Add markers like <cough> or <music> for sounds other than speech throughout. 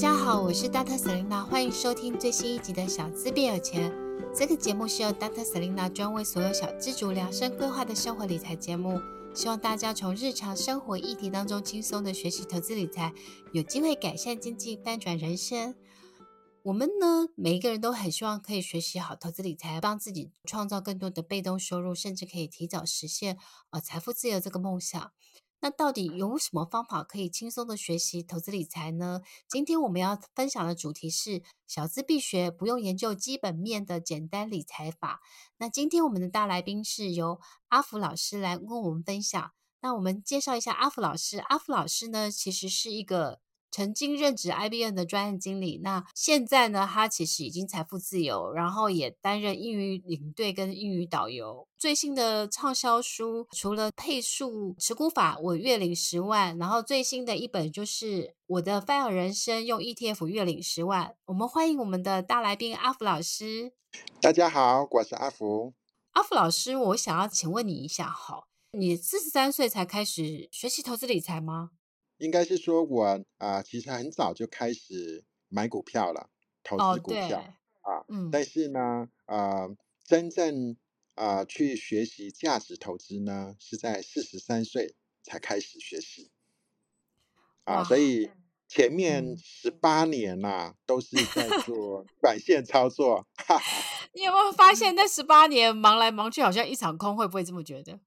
大家好，我是 Dr. Selina，欢迎收听最新一集的小资变有钱。这个节目是由 Dr. Selina 专为所有小资族量身规划的生活理财节目，希望大家从日常生活议题当中轻松的学习投资理财，有机会改善经济，翻转人生。我们呢，每一个人都很希望可以学习好投资理财，帮自己创造更多的被动收入，甚至可以提早实现呃财富自由这个梦想。那到底有什么方法可以轻松的学习投资理财呢？今天我们要分享的主题是小资必学，不用研究基本面的简单理财法。那今天我们的大来宾是由阿福老师来跟我们分享。那我们介绍一下阿福老师。阿福老师呢，其实是一个。曾经任职 IBM 的专案经理，那现在呢，他其实已经财富自由，然后也担任英语领队跟英语导游。最新的畅销书除了配数持股法，我月领十万，然后最新的一本就是我的 FIRE 人生，用 ETF 月领十万。我们欢迎我们的大来宾阿福老师。大家好，我是阿福。阿福老师，我想要请问你一下，好，你四十三岁才开始学习投资理财吗？应该是说我，啊，其实很早就开始买股票了，投资股票、哦、啊。嗯。但是呢，啊、呃，真正啊、呃、去学习价值投资呢，是在四十三岁才开始学习。啊，所以前面十八年呐、啊，都是在做 <laughs> 短线操作。你有没有发现，那十八年忙来忙去，好像一场空？会不会这么觉得？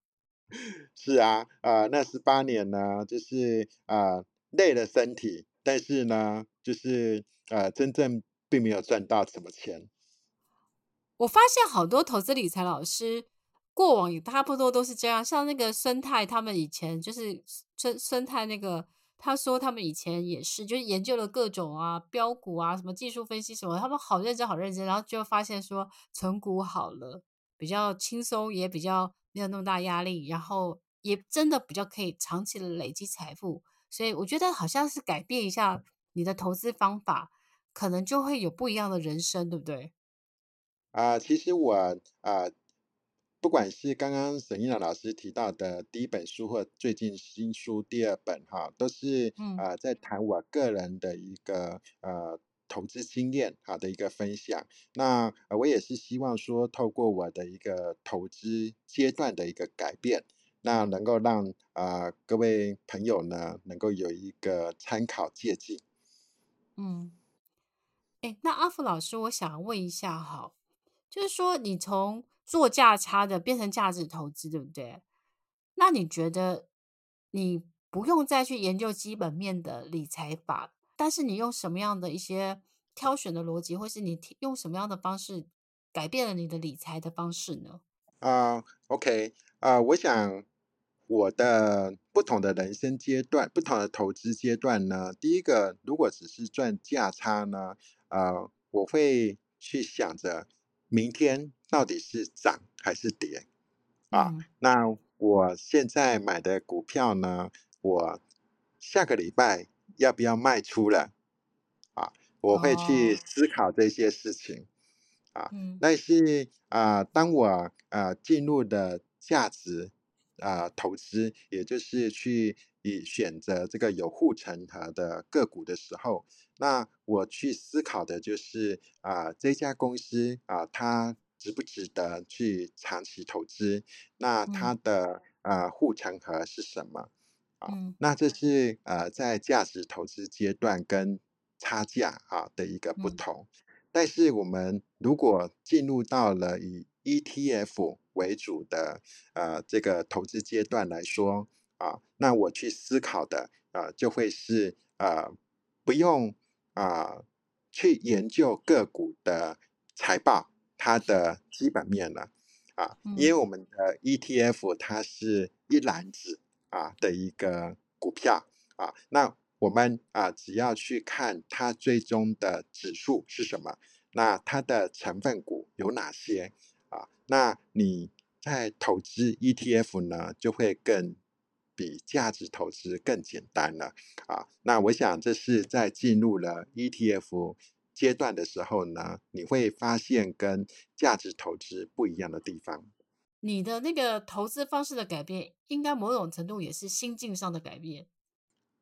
<laughs> 是啊，呃，那十八年呢，就是呃累了身体，但是呢，就是呃真正并没有赚到什么钱。我发现好多投资理财老师过往也差不多都是这样，像那个孙太他们以前就是孙孙太那个，他说他们以前也是，就是研究了各种啊标股啊，什么技术分析什么，他们好认真好认真，然后就发现说存股好了，比较轻松，也比较。没有那么大压力，然后也真的比较可以长期的累积财富，所以我觉得好像是改变一下你的投资方法，可能就会有不一样的人生，对不对？啊、呃，其实我啊、呃，不管是刚刚沈一朗老师提到的第一本书，或最近新书第二本哈，都是啊、呃、在谈我个人的一个呃。投资经验好的一个分享，那我也是希望说，透过我的一个投资阶段的一个改变，那能够让啊、各位朋友呢，能够有一个参考借鉴。嗯，哎，那阿福老师，我想问一下哈，就是说你从做价差的变成价值投资，对不对？那你觉得你不用再去研究基本面的理财法？但是你用什么样的一些挑选的逻辑，或是你用什么样的方式改变了你的理财的方式呢？啊、uh,，OK，啊、uh,，我想我的不同的人生阶段、不同的投资阶段呢，第一个，如果只是赚价差呢，啊、uh,，我会去想着明天到底是涨还是跌啊。Uh, 那我现在买的股票呢，我下个礼拜。要不要卖出了？啊，我会去思考这些事情。哦、啊，但是啊，当我啊进入的价值啊投资，也就是去以选择这个有护城河的个股的时候，那我去思考的就是啊，这家公司啊，它值不值得去长期投资？那它的啊护城河是什么？嗯，那这是呃在价值投资阶段跟差价啊的一个不同，嗯，但是我们如果进入到了以 ETF 为主的呃这个投资阶段来说啊，那我去思考的啊就会是呃不用啊去研究个股的财报它的基本面了。啊，因为我们的 ETF 它是一篮子。啊的一个股票啊，那我们啊只要去看它最终的指数是什么，那它的成分股有哪些啊？那你在投资 ETF 呢，就会更比价值投资更简单了啊。那我想这是在进入了 ETF 阶段的时候呢，你会发现跟价值投资不一样的地方。你的那个投资方式的改变，应该某种程度也是心境上的改变。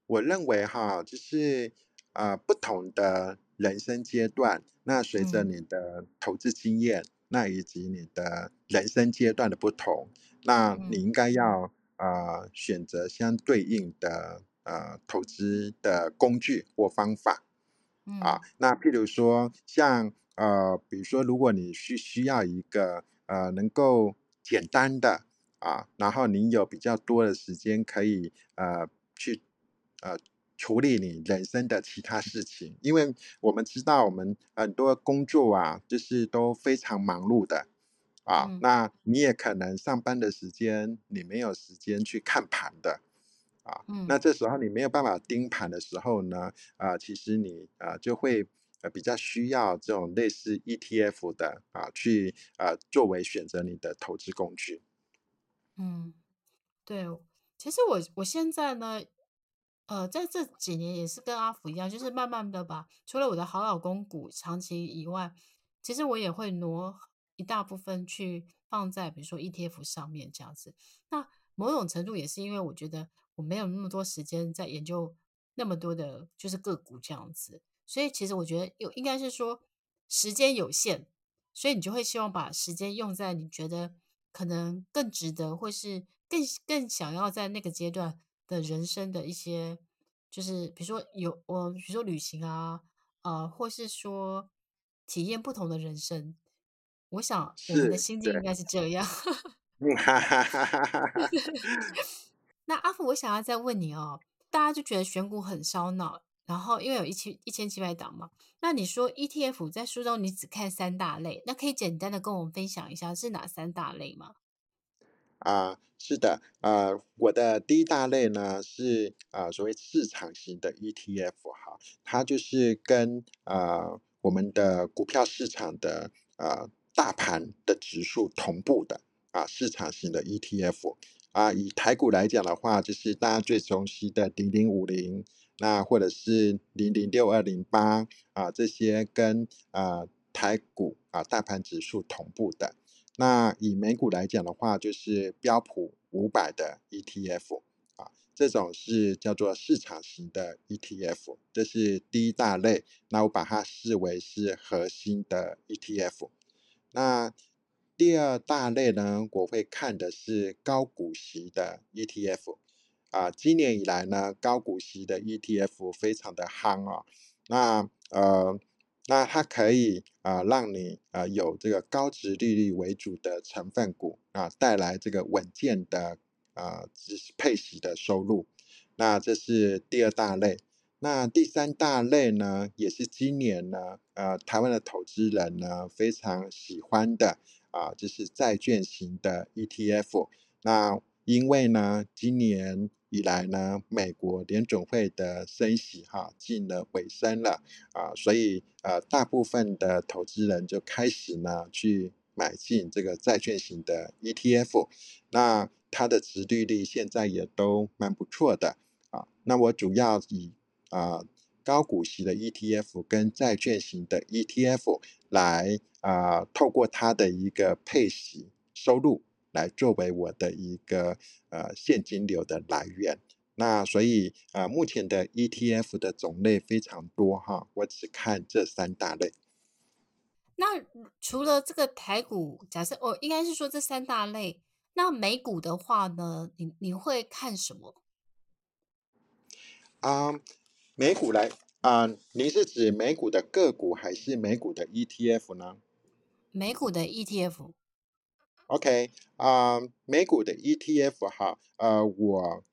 我认为哈，就是呃不同的人生阶段，那随着你的投资经验，嗯、那以及你的人生阶段的不同，那你应该要呃选择相对应的呃投资的工具或方法。啊，那譬如说像呃，比如说如果你需需要一个呃能够简单的啊，然后你有比较多的时间可以呃去呃处理你人生的其他事情，因为我们知道我们很多工作啊，就是都非常忙碌的啊，嗯、那你也可能上班的时间你没有时间去看盘的。啊，那这时候你没有办法盯盘的时候呢，啊，其实你啊就会呃比较需要这种类似 ETF 的啊，去啊作为选择你的投资工具。嗯，对，其实我我现在呢，呃，在这几年也是跟阿福一样，就是慢慢的把除了我的好老公股长期以外，其实我也会挪一大部分去放在比如说 ETF 上面这样子。那某种程度也是因为我觉得。我没有那么多时间在研究那么多的，就是个股这样子，所以其实我觉得有应该是说时间有限，所以你就会希望把时间用在你觉得可能更值得，或是更更想要在那个阶段的人生的一些，就是比如说有我，比如说旅行啊，啊、呃，或是说体验不同的人生。我想我们的心境应该是这样。哈哈哈哈哈。<laughs> 那阿福，我想要再问你哦，大家就觉得选股很烧脑，然后因为有一千一千七百档嘛，那你说 ETF 在书中你只看三大类，那可以简单的跟我们分享一下是哪三大类吗？啊、是的，呃，我的第一大类呢是啊、呃、所谓市场型的 ETF 哈，它就是跟呃我们的股票市场的呃大盘的指数同步的啊、市场型的 ETF。啊，以台股来讲的话，就是大家最熟悉的零零五零，那或者是零零六二零八啊，这些跟啊台股啊大盘指数同步的。那以美股来讲的话，就是标普五百的 ETF 啊，这种是叫做市场型的 ETF，这是第一大类。那我把它视为是核心的 ETF。那第二大类呢，我会看的是高股息的 ETF，啊，今年以来呢，高股息的 ETF 非常的夯啊，那呃，那它可以啊，让你啊有这个高值利率为主的成分股啊，带来这个稳健的啊配息的收入，那这是第二大类。那第三大类呢，也是今年呢，呃，台湾的投资人呢非常喜欢的。啊，就是债券型的 ETF。那因为呢，今年以来呢，美国联准会的升息哈进了尾声了啊，所以呃，大部分的投资人就开始呢去买进这个债券型的 ETF。那它的殖利率现在也都蛮不错的啊。那我主要以啊。高股息的 ETF 跟债券型的 ETF 来啊、透过它的一个配息收入来作为我的一个呃现金流的来源。那所以啊、呃，目前的 ETF 的种类非常多哈，我只看这三大类。那除了这个台股，假设哦，应该是说这三大类。那美股的话呢，你你会看什么？啊、um,。美股来啊、呃，您是指美股的个股还是美股的 ETF 呢？美股的 ETF。OK 啊、美股的 ETF 哈，呃，我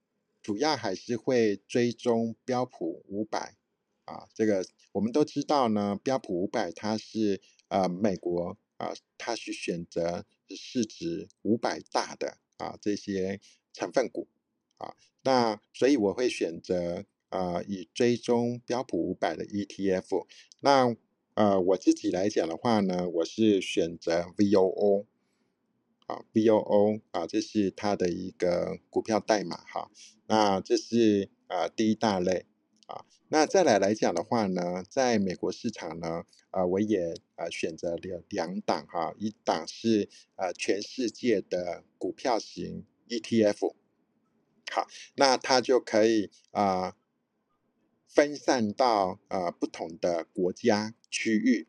主要还是会追踪标普五百啊。这个我们都知道呢，标普五百它是呃美国啊，它是选择市值五百大的啊这些成分股啊，那所以我会选择。啊、以追踪标普五百的 ETF，那呃我自己来讲的话呢，我是选择 VOO，啊 VOO 啊，这是它的一个股票代码哈。那这是啊、第一大类啊。那再来来讲的话呢，在美国市场呢，啊、我也啊、选择了两档哈，一档是啊、全世界的股票型 ETF，好，那它就可以啊。分散到呃不同的国家区域，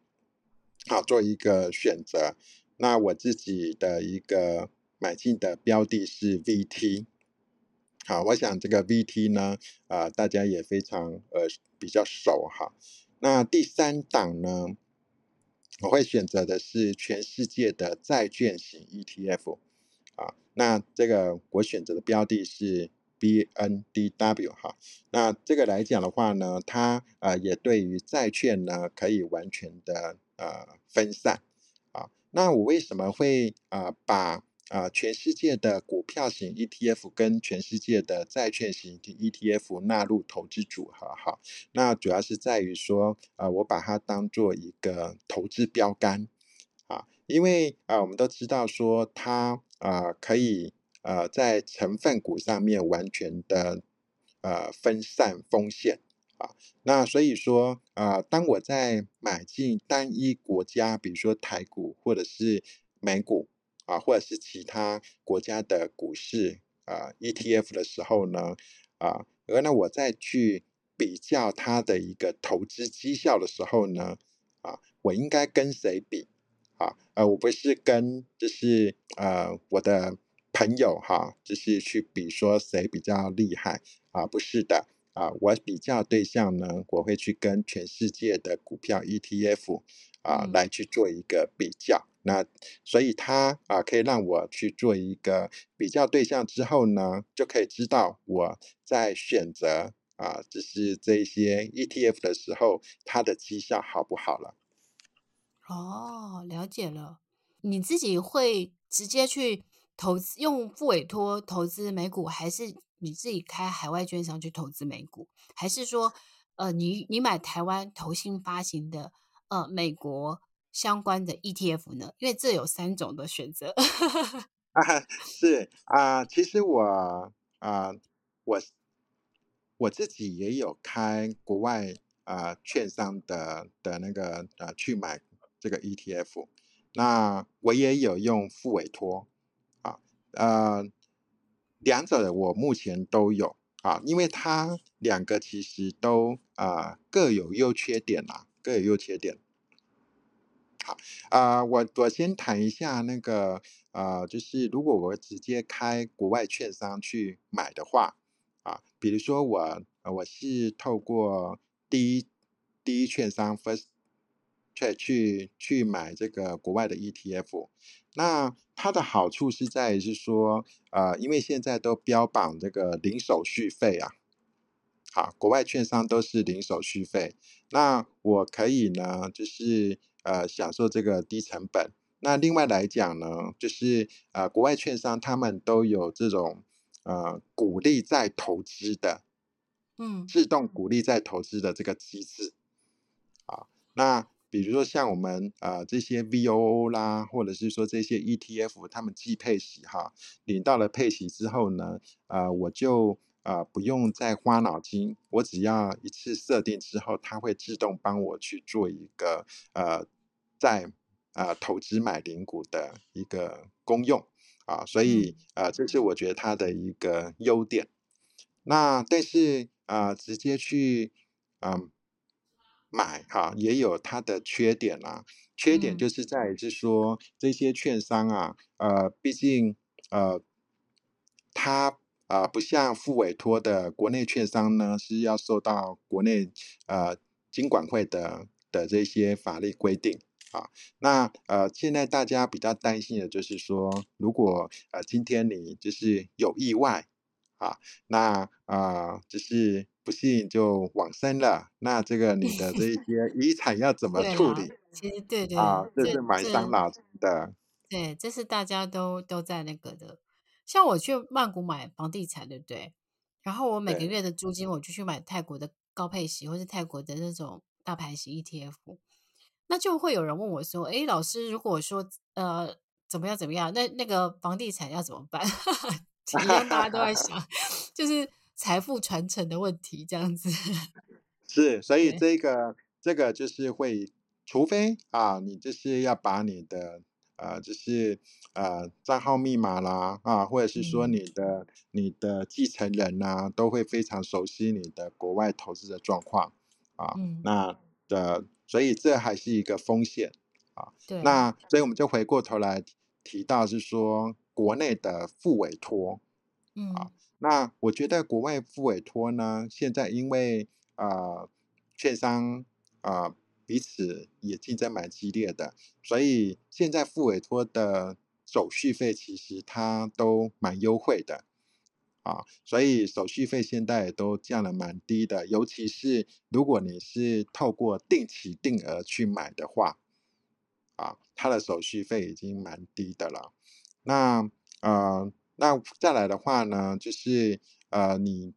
好做一个选择。那我自己的一个买进的标的是 VT，好，我想这个 VT 呢，啊、大家也非常呃比较熟哈。那第三档呢，我会选择的是全世界的债券型 ETF，啊，那这个我选择的标的是 BNDW 哈。那这个来讲的话呢，它呃也对于债券呢可以完全的呃分散。那我为什么会啊、呃、把啊、呃、全世界的股票型 ETF 跟全世界的债券型 ETF 纳入投资组合？哈，那主要是在于说，呃，我把它当做一个投资标杆啊，因为啊、我们都知道说它啊、可以呃在成分股上面完全的呃分散风险。啊，那所以说，啊，当我在买进单一国家，比如说台股或者是美股啊，或者是其他国家的股市啊 ETF 的时候呢，啊，而呢我再去比较它的一个投资绩效的时候呢，啊，我应该跟谁比？啊，呃，我不是跟就是呃我的朋友哈，就是去比说谁比较厉害啊，不是的。啊，我比较对象呢，我会去跟全世界的股票 ETF 啊来去做一个比较。那所以它啊可以让我去做一个比较对象之后呢，就可以知道我在选择啊就是这些 ETF 的时候，它的绩效好不好了。哦，了解了。你自己会直接去投资，用付委托投资美股，还是？你自己开海外券商去投资美股，还是说，呃，你你买台湾投信发行的呃美国相关的 ETF 呢？因为这有三种的选择。<laughs> <laughs> 啊，是啊，其实我啊，我我自己也有开国外啊券商的的那个啊去买这个 ETF，那我也有用付委托啊，呃。两者我目前都有啊，因为它两个其实都啊、呃、各有优缺点啦，各有优缺点。好啊、呃，我我先谈一下那个啊、呃，就是如果我直接开国外券商去买的话啊，比如说我我是透过第一第一券商 First Trade 去去买这个国外的 ETF。那它的好处是在于是说，呃，因为现在都标榜这个零手续费啊，好，国外券商都是零手续费。那我可以呢，就是呃享受这个低成本。那另外来讲呢，就是呃国外券商他们都有这种呃鼓励再投资的，嗯，自动鼓励再投资的这个机制，啊，那。比如说像我们呃这些 VOO 啦，或者是说这些 ETF，他们既配息哈，领到了配息之后呢，呃我就呃不用再花脑筋，我只要一次设定之后，它会自动帮我去做一个呃在呃投资买零股的一个功用啊，所以呃这是我觉得它的一个优点。那但是啊、呃、直接去嗯。呃买哈也有它的缺点啦，缺点就是在于是说、嗯、这些券商啊，呃，毕竟呃，它啊、呃、不像付委托的国内券商呢，是要受到国内呃金管会的的这些法律规定啊。那呃现在大家比较担心的就是说，如果呃今天你就是有意外啊，那啊、呃、就是。不幸就往生了，那这个你的这些 <laughs> 遗产要怎么处理？其实对对啊，这是蛮伤脑筋的。对，这是大家都都在那个的。像我去曼谷买房地产，对不对？然后我每个月的租金，我就去买泰国的高配息，或是泰国的那种大盘型 ETF。那就会有人问我说：“哎，老师，如果说呃怎么样怎么样，那那个房地产要怎么办？” <laughs> 今天大家都在想，<laughs> 就是。财富传承的问题，这样子 <laughs> 是，所以这个这个就是会，除非啊，你就是要把你的呃，就是呃账号密码啦啊，或者是说你的、嗯、你的继承人呐、啊，都会非常熟悉你的国外投资的状况啊。嗯、那的，所以这还是一个风险啊。对。那所以我们就回过头来提到，是说国内的副委托。嗯。啊，那我觉得国外付委托呢，现在因为呃，券商啊。彼此也竞争蛮激烈的，所以现在付委托的手续费其实它都蛮优惠的啊，所以手续费现在也都降了蛮低的，尤其是如果你是透过定期定额去买的话，啊，它的手续费已经蛮低的了。那呃，那再来的话呢，就是呃，你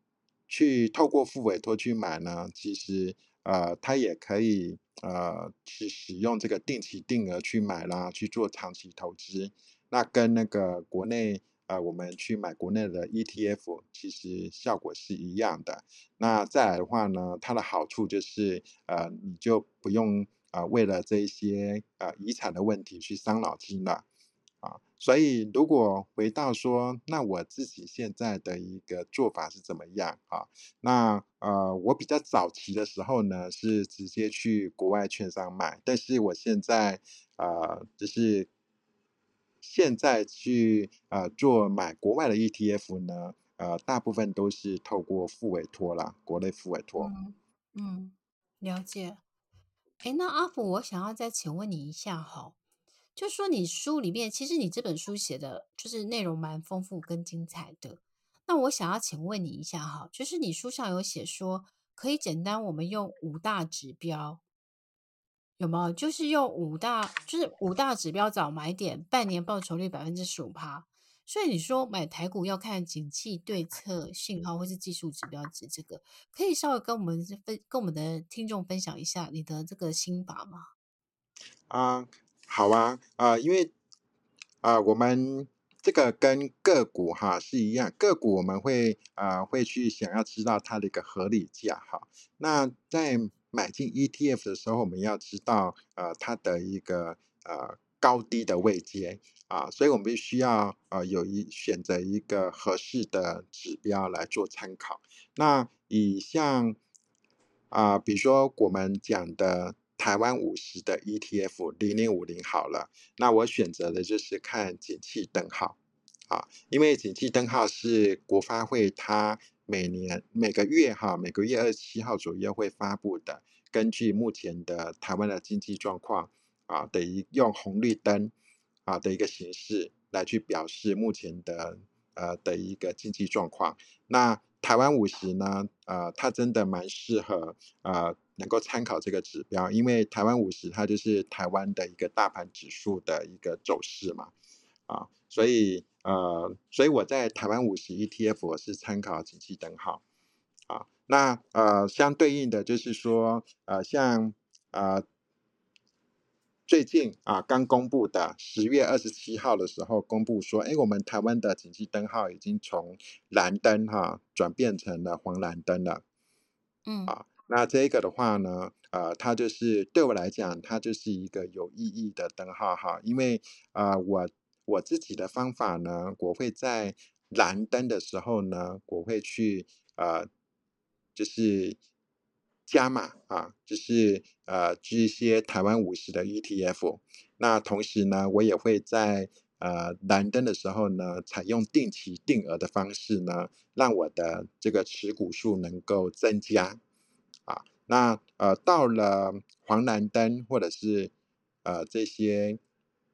去透过付委托去买呢，其实呃，它也可以。呃，去使用这个定期定额去买啦，去做长期投资，那跟那个国内呃，我们去买国内的 ETF，其实效果是一样的。那再来的话呢，它的好处就是呃，你就不用呃为了这一些呃遗产的问题去伤脑筋了。啊，所以如果回到说，那我自己现在的一个做法是怎么样啊？那呃，我比较早期的时候呢，是直接去国外券商买，但是我现在呃，就是现在去呃做买国外的 ETF 呢，呃，大部分都是透过复委托啦，国内复委托。嗯，嗯，了解。哎，那阿福，我想要再请问你一下哈。就说你书里面，其实你这本书写的就是内容蛮丰富跟精彩的。那我想要请问你一下哈，就是你书上有写说，可以简单我们用五大指标，有没有？就是用五大，就是五大指标找买点，半年报酬率百分之十五趴。所以你说买台股要看景气对策信号或是技术指标值，这个可以稍微跟我们分跟我们的听众分享一下你的这个心法吗？啊。好啊，啊、因为啊、我们这个跟个股哈是一样，个股我们会啊、会去想要知道它的一个合理价哈。那在买进 ETF 的时候，我们要知道呃它的一个呃高低的位阶啊，所以我们必须要呃有一选择一个合适的指标来做参考。那以像啊、比如说我们讲的。台湾五十的 ETF 零零五零好了，那我选择的就是看景气灯号啊，因为景气灯号是国发会它每年每个月哈每个月二十七号左右会发布的，根据目前的台湾的经济状况啊，等于用红绿灯啊的一个形式来去表示目前的呃的一个经济状况。那台湾五十呢，呃，它真的蛮适合呃。能够参考这个指标，因为台湾五十它就是台湾的一个大盘指数的一个走势嘛，啊，所以呃，所以我在台湾五十 ETF 我是参考景气灯号，啊，那呃相对应的就是说呃像呃最近啊刚公布的十月二十七号的时候公布说，哎，我们台湾的景气灯号已经从蓝灯哈、啊、转变成了黄蓝灯了，嗯啊。那这个的话呢，呃，它就是对我来讲，它就是一个有意义的灯号哈，因为、呃，我我自己的方法呢，我会在蓝灯的时候呢，我会去呃，就是加码啊，就是呃，这一些台湾五十的 ETF。那同时呢，我也会在呃蓝灯的时候呢，采用定期定额的方式呢，让我的这个持股数能够增加。啊，那呃，到了黄蓝灯或者是呃这些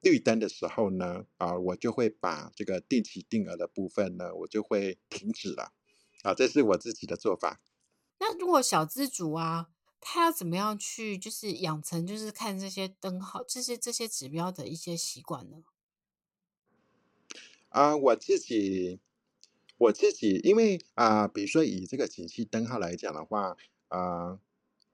绿灯的时候呢，啊，我就会把这个定期定额的部分呢，我就会停止了。啊，这是我自己的做法。那如果小资主啊，他要怎么样去就是养成就是看这些灯号、这些这些指标的一些习惯呢？啊，我自己我自己，因为啊，比如说以这个景气灯号来讲的话。呃，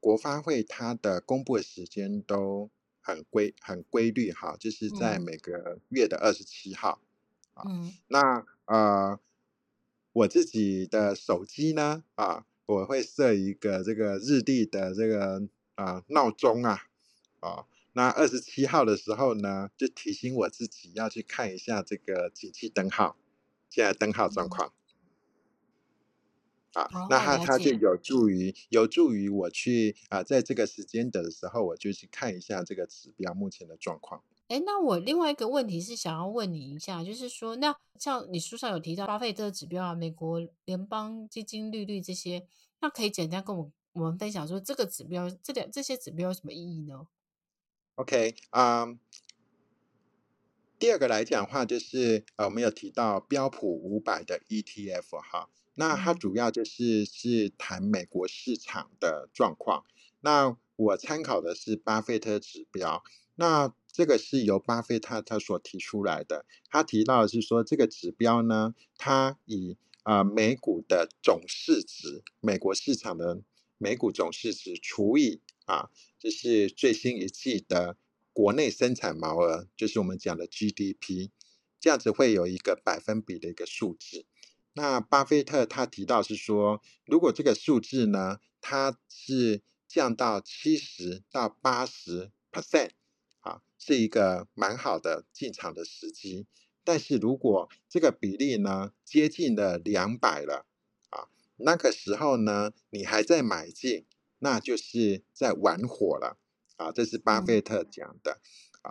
国发会它的公布的时间都很规很规律哈，就是在每个月的二十七号。嗯，那呃，我自己的手机呢，啊，我会设一个这个日历的这个啊闹钟啊，啊，那二十七号的时候呢，就提醒我自己要去看一下这个景气灯号，现在灯号状况。啊，那它它就有助于有助于我去啊，在这个时间点的时候，我就去看一下这个指标目前的状况。哎，那我另外一个问题是想要问你一下，就是说，那像你书上有提到巴菲特指标啊，美国联邦基金利率这些，那可以简单跟我我们分享说，这个指标这两这些指标有什么意义呢？OK，啊、um。第二个来讲的话，就是呃，我们有提到标普五百的 ETF 哈，那它主要就是是谈美国市场的状况。那我参考的是巴菲特指标，那这个是由巴菲特他所提出来的。他提到的是说，这个指标呢，它以啊、呃、美股的总市值，美国市场的美股总市值除以啊，这、就是最新一季的。国内生产毛额就是我们讲的 GDP，这样子会有一个百分比的一个数字。那巴菲特他提到是说，如果这个数字呢，它是降到七十到八十 percent，啊，是一个蛮好的进场的时机。但是如果这个比例呢接近了两百了，啊，那个时候呢你还在买进，那就是在玩火了。啊，这是巴菲特讲的，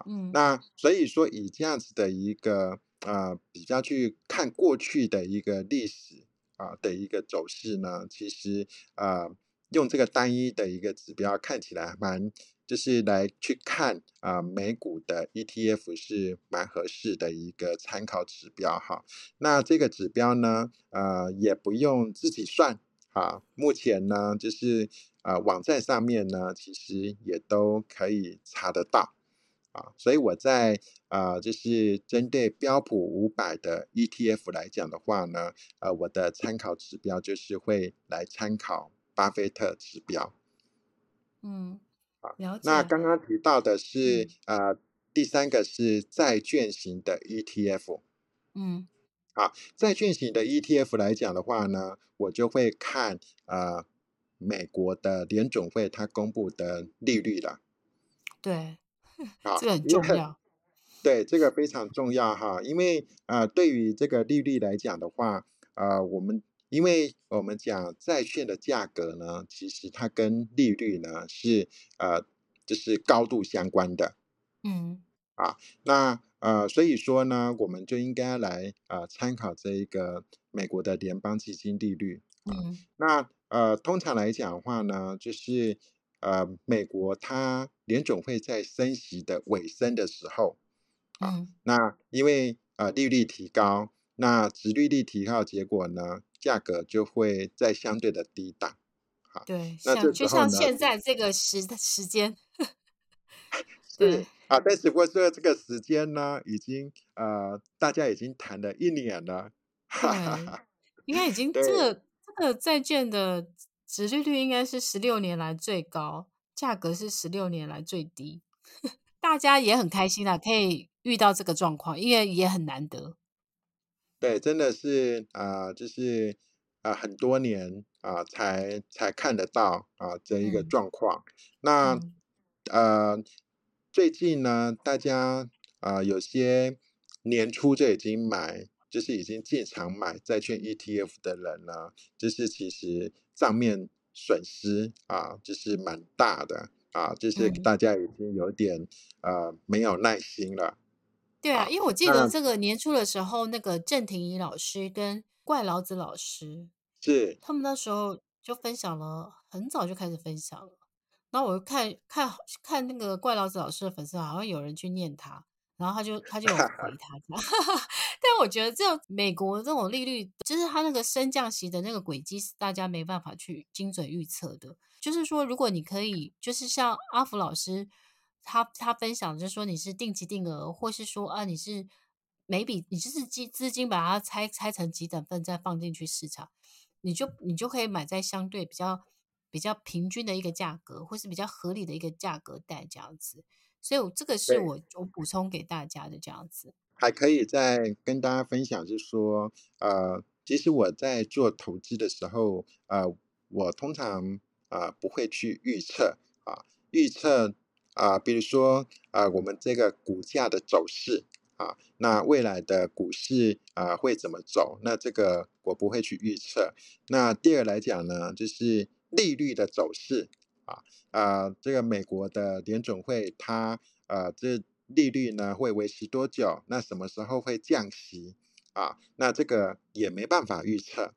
嗯、啊，那所以说以这样子的一个呃比较去看过去的一个历史啊的一个走势呢，其实呃用这个单一的一个指标看起来蛮就是来去看啊美股的 ETF 是蛮合适的一个参考指标哈。那这个指标呢，呃也不用自己算。啊，目前呢，就是啊，网站上面呢，其实也都可以查得到啊，所以我在啊，就是针对标普五百的 ETF 来讲的话呢，呃、啊，我的参考指标就是会来参考巴菲特指标。嗯，好，那刚刚提到的是、嗯、啊，第三个是债券型的 ETF。嗯。啊，债券型的 ETF 来讲的话呢，我就会看呃美国的联总会它公布的利率了。对，<laughs> 啊，这个很重要。对，这个非常重要哈，因为呃对于这个利率来讲的话，呃我们因为我们讲债券的价格呢，其实它跟利率呢是呃就是高度相关的。嗯。啊，那。呃，所以说呢，我们就应该来呃参考这一个美国的联邦基金利率。嗯，那呃通常来讲的话呢，就是呃美国它联总会在升息的尾声的时候，啊，嗯，那因为呃利率提高，那殖利率提高，结果呢价格就会在相对的低档。好，对，那就就像现在这个时时间，<laughs> 对。啊，但是我说这个时间呢，已经呃，大家已经谈了一年了，哈哈哈，应该已经这个这个债券的殖利率应该是十六年来最高，价格是十六年来最低，大家也很开心啊，可以遇到这个状况，因为也很难得。对，真的是啊、呃，就是啊、呃，很多年啊、呃，才才看得到啊、呃、这一个状况。嗯、那、嗯、呃。最近呢，大家啊、呃，有些年初就已经买，就是已经进场买债券 ETF 的人呢，就是其实账面损失啊，就是蛮大的啊，就是大家已经有点、嗯、呃没有耐心了。对啊，因为我记得这个年初的时候，那个郑庭怡老师跟怪老子老师是他们那时候就分享了，很早就开始分享了。然后我就看看看那个怪老子老师的粉丝，好像有人去念他，然后他就他就有 <laughs> 回他这样，<laughs> 但我觉得这美国这种利率，就是他那个升降息的那个轨迹，是大家没办法去精准预测的。就是说，如果你可以，就是像阿福老师他他分享，就是说你是定期定额，或是说啊你是每笔你就是资资金把它拆拆成几等份再放进去市场，你就你就可以买在相对比较。比较平均的一个价格，或是比较合理的一个价格带这样子，所以我这个是我我补充给大家的这样子。还可以再跟大家分享，就是说，呃，其实我在做投资的时候，呃，我通常啊、呃、不会去预测啊，预测啊，比如说啊，我们这个股价的走势啊，那未来的股市啊会怎么走？那这个我不会去预测。那第二来讲呢，就是利率的走势啊啊，这个美国的联准会它啊这利率呢会维持多久？那什么时候会降息？啊，那这个也没办法预测。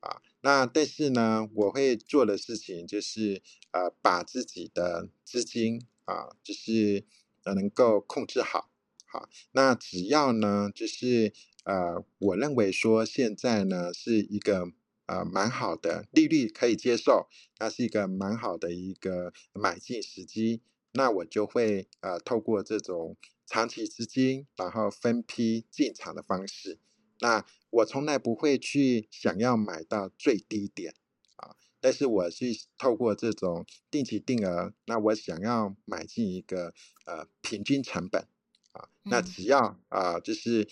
啊，那但是呢，我会做的事情就是呃，把自己的资金啊，就是呃能够控制好。好，那只要呢，就是呃，我认为说现在呢是一个呃蛮好的利率可以接受，那是一个蛮好的一个买进时机，那我就会呃透过这种长期资金，然后分批进场的方式。那我从来不会去想要买到最低点啊，但是我是透过这种定期定额，那我想要买进一个呃平均成本啊，那只要啊就是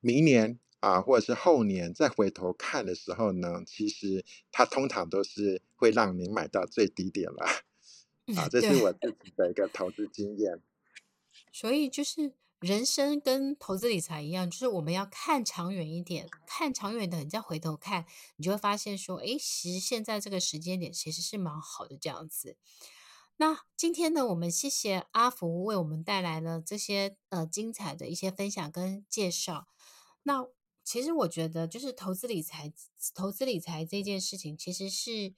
明年啊或者是后年再回头看的时候呢，其实它通常都是会让你买到最低点了啊，这是我自己的一个投资经验，所以就是。人生跟投资理财一样，就是我们要看长远一点，看长远的，你再回头看，你就会发现说，诶，其实现在这个时间点其实是蛮好的这样子。那今天呢，我们谢谢阿福为我们带来了这些呃精彩的一些分享跟介绍。那其实我觉得，就是投资理财，投资理财这件事情，其实是。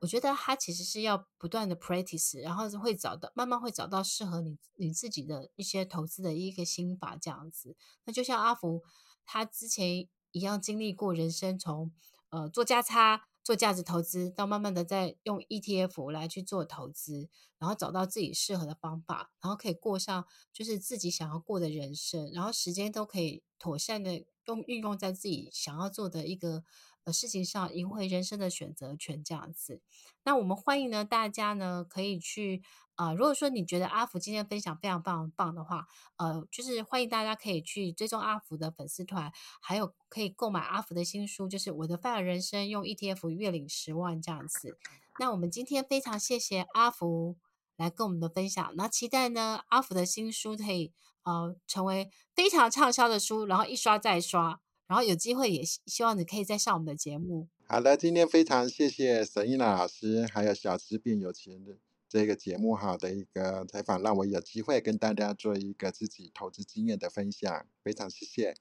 我觉得他其实是要不断的 practice，然后会找到慢慢会找到适合你你自己的一些投资的一个心法这样子。那就像阿福他之前一样经历过人生从呃做价差、做价值投资，到慢慢的在用 ETF 来去做投资，然后找到自己适合的方法，然后可以过上就是自己想要过的人生，然后时间都可以妥善的用运用在自己想要做的一个。呃，事情上赢回人生的选择权这样子，那我们欢迎呢，大家呢可以去啊、如果说你觉得阿福今天分享非常非常棒的话，呃，就是欢迎大家可以去追踪阿福的粉丝团，还有可以购买阿福的新书，就是我的 FIRE 人生用 ETF 月领十万这样子。那我们今天非常谢谢阿福来跟我们的分享，那期待呢阿福的新书可以呃成为非常畅销的书，然后一刷再刷。然后有机会也希望你可以再上我们的节目。好的，今天非常谢谢 Selena 老师还有小资变有钱的这个节目好的一个采访，让我有机会跟大家做一个自己投资经验的分享，非常谢谢。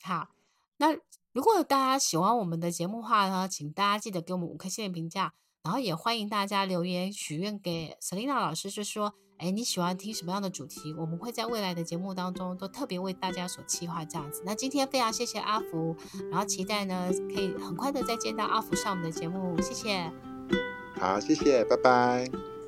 好，那如果大家喜欢我们的节目的话呢，请大家记得给我们五颗星的评价，然后也欢迎大家留言许愿给 Selina 老师，就说。哎，你喜欢听什么样的主题？我们会在未来的节目当中都特别为大家所企划这样子。那今天非常谢谢阿福，然后期待呢可以很快的再见到阿福上我们的节目，谢谢。好，谢谢，拜拜。